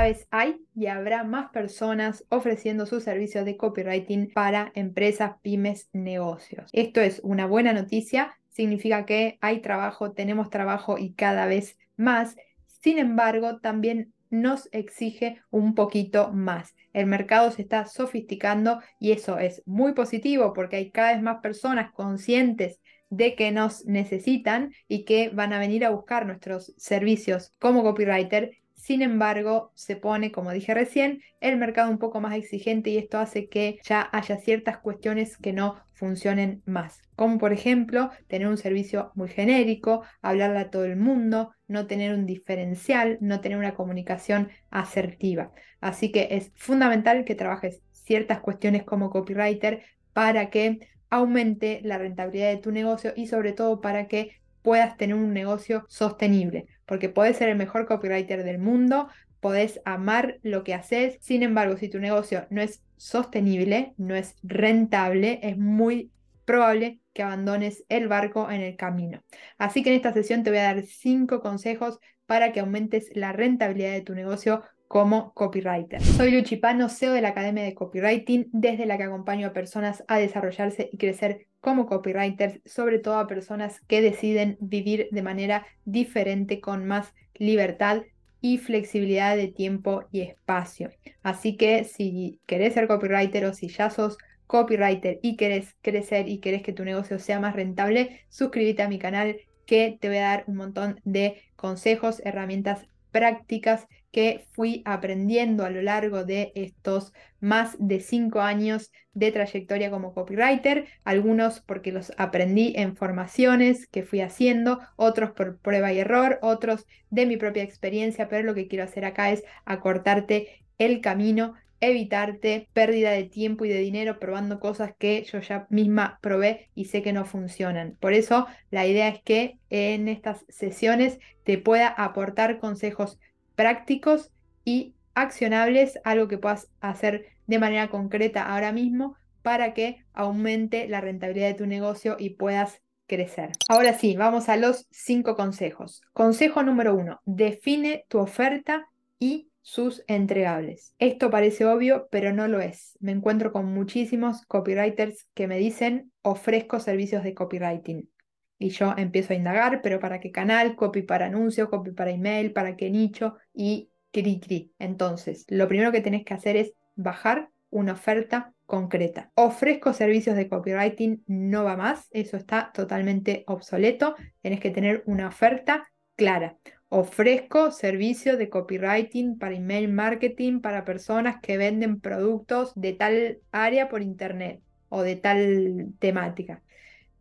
cada vez hay y habrá más personas ofreciendo sus servicios de copywriting para empresas, pymes, negocios. Esto es una buena noticia, significa que hay trabajo, tenemos trabajo y cada vez más. Sin embargo, también nos exige un poquito más. El mercado se está sofisticando y eso es muy positivo porque hay cada vez más personas conscientes de que nos necesitan y que van a venir a buscar nuestros servicios como copywriter sin embargo, se pone, como dije recién, el mercado un poco más exigente y esto hace que ya haya ciertas cuestiones que no funcionen más. Como por ejemplo, tener un servicio muy genérico, hablarle a todo el mundo, no tener un diferencial, no tener una comunicación asertiva. Así que es fundamental que trabajes ciertas cuestiones como copywriter para que aumente la rentabilidad de tu negocio y sobre todo para que puedas tener un negocio sostenible, porque podés ser el mejor copywriter del mundo, podés amar lo que haces, sin embargo, si tu negocio no es sostenible, no es rentable, es muy probable que abandones el barco en el camino. Así que en esta sesión te voy a dar cinco consejos para que aumentes la rentabilidad de tu negocio como copywriter. Soy Luchi Pano, CEO de la Academia de Copywriting, desde la que acompaño a personas a desarrollarse y crecer como copywriters, sobre todo a personas que deciden vivir de manera diferente, con más libertad y flexibilidad de tiempo y espacio. Así que si querés ser copywriter o si ya sos copywriter y querés crecer y querés que tu negocio sea más rentable, suscríbete a mi canal que te voy a dar un montón de consejos, herramientas prácticas que fui aprendiendo a lo largo de estos más de cinco años de trayectoria como copywriter, algunos porque los aprendí en formaciones que fui haciendo, otros por prueba y error, otros de mi propia experiencia, pero lo que quiero hacer acá es acortarte el camino evitarte pérdida de tiempo y de dinero probando cosas que yo ya misma probé y sé que no funcionan. Por eso la idea es que en estas sesiones te pueda aportar consejos prácticos y accionables, algo que puedas hacer de manera concreta ahora mismo para que aumente la rentabilidad de tu negocio y puedas crecer. Ahora sí, vamos a los cinco consejos. Consejo número uno, define tu oferta y sus entregables. Esto parece obvio, pero no lo es. Me encuentro con muchísimos copywriters que me dicen ofrezco servicios de copywriting. Y yo empiezo a indagar, pero ¿para qué canal? Copy para anuncio, copy para email, ¿para qué nicho? Y cri cri. Entonces, lo primero que tenés que hacer es bajar una oferta concreta. Ofrezco servicios de copywriting, no va más, eso está totalmente obsoleto. Tenés que tener una oferta clara. Ofrezco servicios de copywriting para email marketing para personas que venden productos de tal área por internet o de tal temática.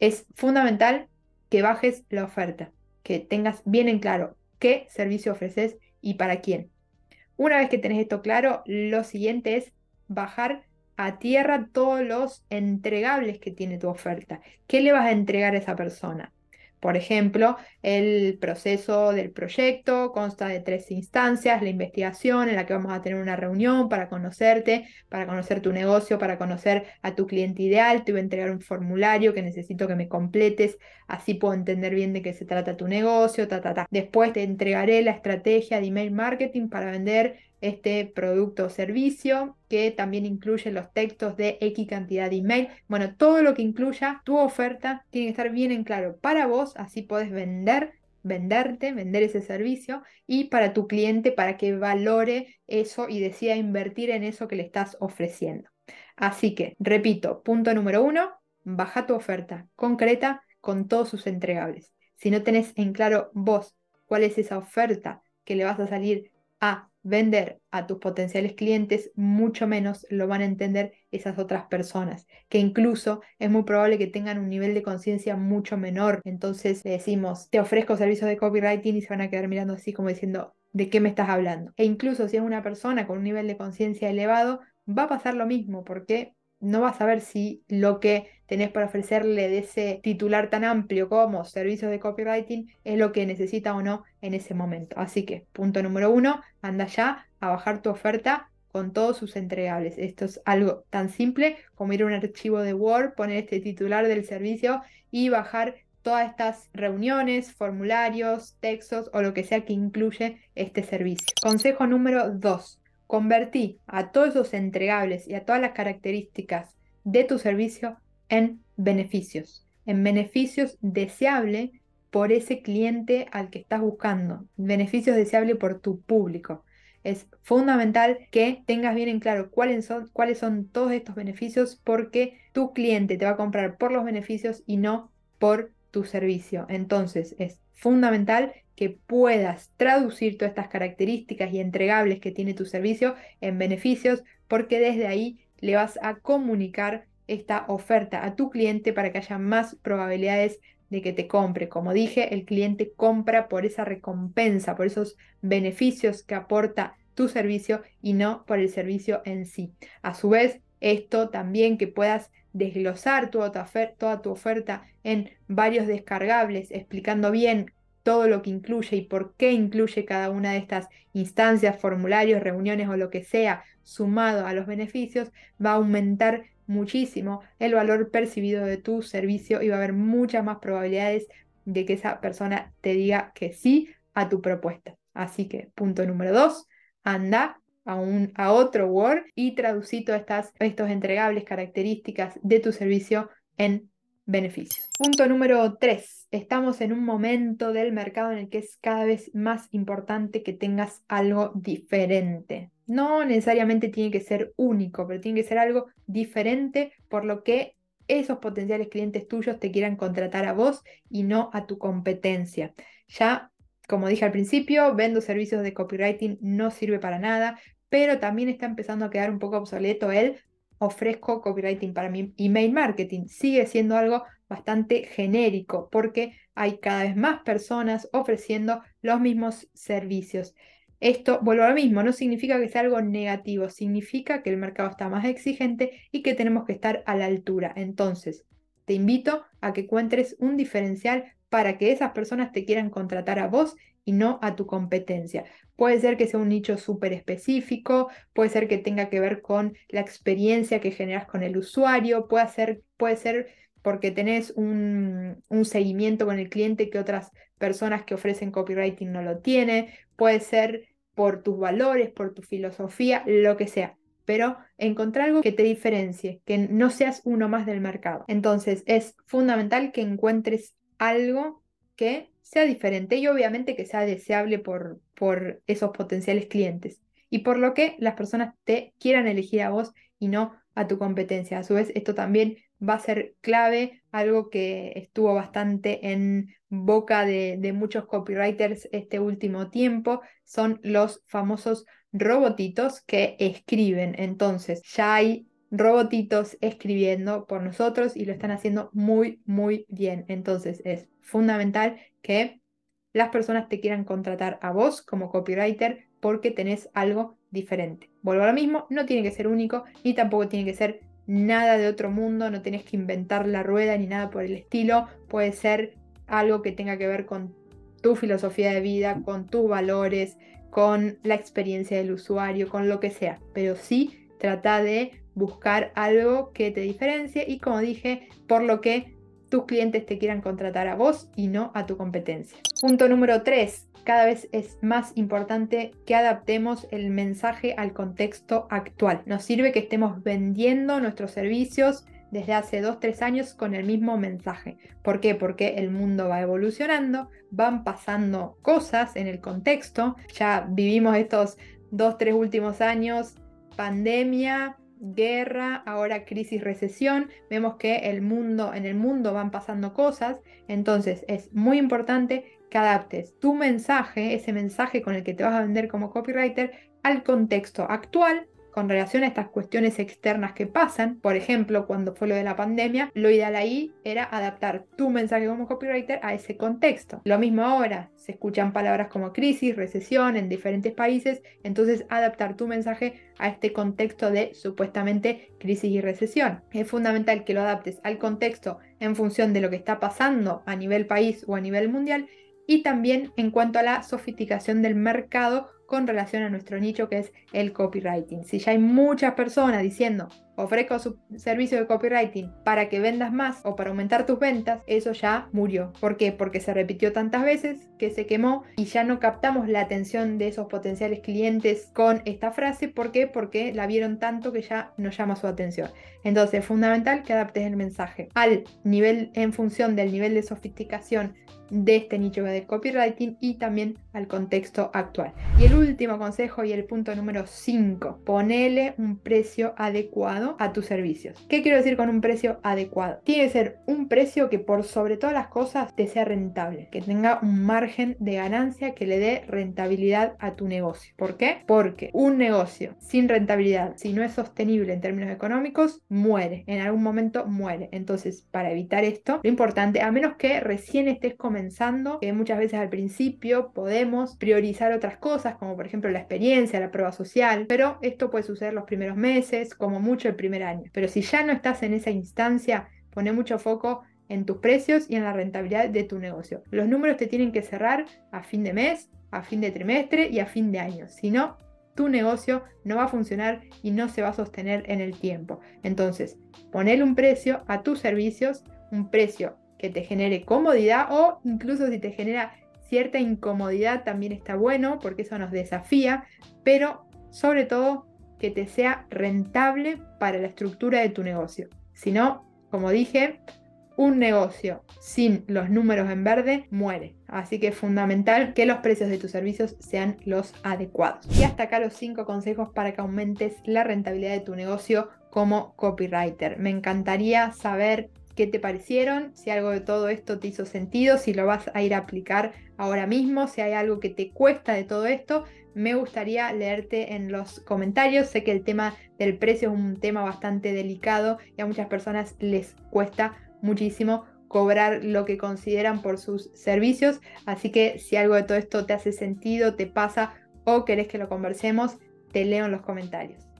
Es fundamental que bajes la oferta, que tengas bien en claro qué servicio ofreces y para quién. Una vez que tenés esto claro, lo siguiente es bajar a tierra todos los entregables que tiene tu oferta. ¿Qué le vas a entregar a esa persona? Por ejemplo, el proceso del proyecto consta de tres instancias, la investigación en la que vamos a tener una reunión para conocerte, para conocer tu negocio, para conocer a tu cliente ideal, te voy a entregar un formulario que necesito que me completes, así puedo entender bien de qué se trata tu negocio, ta, ta, ta. Después te entregaré la estrategia de email marketing para vender este producto o servicio, que también incluye los textos de X cantidad de email. Bueno, todo lo que incluya tu oferta tiene que estar bien en claro para vos, así podés vender venderte, vender ese servicio y para tu cliente para que valore eso y decida invertir en eso que le estás ofreciendo. Así que, repito, punto número uno, baja tu oferta concreta con todos sus entregables. Si no tenés en claro vos cuál es esa oferta que le vas a salir a vender a tus potenciales clientes, mucho menos lo van a entender esas otras personas, que incluso es muy probable que tengan un nivel de conciencia mucho menor. Entonces le decimos, te ofrezco servicios de copywriting y se van a quedar mirando así como diciendo, ¿de qué me estás hablando? E incluso si es una persona con un nivel de conciencia elevado, va a pasar lo mismo, porque no vas a ver si lo que tenés para ofrecerle de ese titular tan amplio como servicios de copywriting es lo que necesita o no en ese momento. Así que, punto número uno, anda ya a bajar tu oferta con todos sus entregables. Esto es algo tan simple como ir a un archivo de Word, poner este titular del servicio y bajar todas estas reuniones, formularios, textos o lo que sea que incluye este servicio. Consejo número 2. Convertí a todos esos entregables y a todas las características de tu servicio en beneficios, en beneficios deseables por ese cliente al que estás buscando, beneficios deseables por tu público. Es fundamental que tengas bien en claro cuáles son, cuáles son todos estos beneficios porque tu cliente te va a comprar por los beneficios y no por tu servicio. Entonces es fundamental que puedas traducir todas estas características y entregables que tiene tu servicio en beneficios porque desde ahí le vas a comunicar esta oferta a tu cliente para que haya más probabilidades de que te compre. Como dije, el cliente compra por esa recompensa, por esos beneficios que aporta tu servicio y no por el servicio en sí. A su vez, esto también que puedas desglosar toda tu, oferta en varios descargables, explicando bien todo lo que incluye y por qué incluye cada una de estas instancias, formularios, reuniones o lo que sea, sumado a los beneficios, va a aumentar muchísimo el valor percibido de tu servicio y va a haber muchas más probabilidades de que esa persona te diga que sí a tu propuesta. Así que punto número dos, anda a, otro Word y traducí estas, estos entregables características de tu servicio en beneficios. Punto número 3. Estamos en un momento del mercado en el que es cada vez más importante que tengas algo diferente. No necesariamente tiene que ser único, pero tiene que ser algo diferente por lo que esos potenciales clientes tuyos te quieran contratar a vos y no a tu competencia. Ya, como dije al principio, vendo servicios de copywriting no sirve para nada, pero también está empezando a quedar un poco obsoleto el ofrezco copywriting para mi email marketing. Sigue siendo algo bastante genérico porque hay cada vez más personas ofreciendo los mismos servicios. Esto, vuelvo a lo mismo, no significa que sea algo negativo, significa que el mercado está más exigente y que tenemos que estar a la altura. Entonces, te invito a que encuentres un diferencial para que esas personas te quieran contratar a vos y no a tu competencia. Puede ser que sea un nicho súper específico, puede ser que tenga que ver con la experiencia que generas con el usuario, puede ser, puede ser porque tenés un, un seguimiento con el cliente que otras personas que ofrecen copywriting no lo tienen, puede ser por tus valores, por tu filosofía, lo que sea. Pero encontrar algo que te diferencie, que no seas uno más del mercado. Entonces es fundamental que encuentres algo que sea diferente y obviamente que sea deseable por, por esos potenciales clientes. Y por lo que las personas te quieran elegir a vos y no a tu competencia. A su vez, esto también va a ser clave, algo que estuvo bastante en boca de, muchos copywriters este último tiempo, son los famosos robotitos que escriben. Entonces, ya hay robotitos escribiendo por nosotros y lo están haciendo muy, muy bien. Entonces, es fundamental que las personas te quieran contratar a vos como copywriter porque tenés algo diferente. Vuelvo a lo mismo, no tiene que ser único ni tampoco tiene que ser nada de otro mundo, no tenés que inventar la rueda ni nada por el estilo, puede ser algo que tenga que ver con tu filosofía de vida, con tus valores, con la experiencia del usuario, con lo que sea, pero sí trata de buscar algo que te diferencie y como dije, por lo que tus clientes te quieran contratar a vos y no a tu competencia. Punto número 3 cada vez es más importante que adaptemos el mensaje al contexto actual. Nos sirve que estemos vendiendo nuestros servicios desde hace 2-3 años con el mismo mensaje. ¿Por qué? Porque el mundo va evolucionando, van pasando cosas en el contexto. Ya vivimos estos 2-3 últimos años, pandemia, guerra, ahora crisis, recesión, vemos que el mundo, en el mundo van pasando cosas, entonces es muy importante que adaptes tu mensaje, ese mensaje con el que te vas a vender como copywriter, al contexto actual con relación a estas cuestiones externas que pasan, por ejemplo, cuando fue lo de la pandemia, lo ideal ahí era adaptar tu mensaje como copywriter a ese contexto. Lo mismo ahora, se escuchan palabras como crisis, recesión en diferentes países, entonces adaptar tu mensaje a este contexto de supuestamente crisis y recesión. Es fundamental que lo adaptes al contexto en función de lo que está pasando a nivel país o a nivel mundial y también en cuanto a la sofisticación del mercado con relación a nuestro nicho que es el copywriting. Si ya hay muchas personas diciendo, ofrezco su servicio de copywriting para que vendas más o para aumentar tus ventas, eso ya murió. ¿Por qué? Porque se repitió tantas veces que se quemó y ya no captamos la atención de esos potenciales clientes con esta frase. ¿Por qué? Porque la vieron tanto que ya no llama su atención. Entonces es fundamental que adaptes el mensaje al nivel en función del nivel de sofisticación de este nicho de copywriting y también al contexto actual. Y el último consejo y el punto número 5, ponele un precio adecuado a tus servicios. ¿Qué quiero decir con un precio adecuado? Tiene que ser un precio que por sobre todas las cosas te sea rentable, que tenga un margen de ganancia que le dé rentabilidad a tu negocio. ¿Por qué? Porque un negocio sin rentabilidad, si no es sostenible en términos económicos, muere. En algún momento muere. Entonces, para evitar esto, lo importante, a menos que recién estés comenzando, que muchas veces al principio podemos priorizar otras cosas, como por ejemplo la experiencia, la prueba social, pero esto puede suceder los primeros meses, como mucho primer año. Pero si ya no estás en esa instancia, pone mucho foco en tus precios y en la rentabilidad de tu negocio. Los números te tienen que cerrar a fin de mes, a fin de trimestre y a fin de año. Si no, tu negocio no va a funcionar y no se va a sostener en el tiempo. Entonces, poner un precio a tus servicios, un precio que te genere comodidad o incluso si te genera cierta incomodidad también está bueno porque eso nos desafía, pero sobre todo que te sea rentable para la estructura de tu negocio. Si no, como dije, un negocio sin los números en verde muere. Así que es fundamental que los precios de tus servicios sean los adecuados. Y hasta acá los 5 consejos para que aumentes la rentabilidad de tu negocio como copywriter. Me encantaría saber qué te parecieron, si algo de todo esto te hizo sentido, si lo vas a ir a aplicar ahora mismo, si hay algo que te cuesta de todo esto, me gustaría leerte en los comentarios. Sé que el tema del precio es un tema bastante delicado y a muchas personas les cuesta muchísimo cobrar lo que consideran por sus servicios, así que si algo de todo esto te hace sentido, te pasa o querés que lo conversemos, te leo en los comentarios.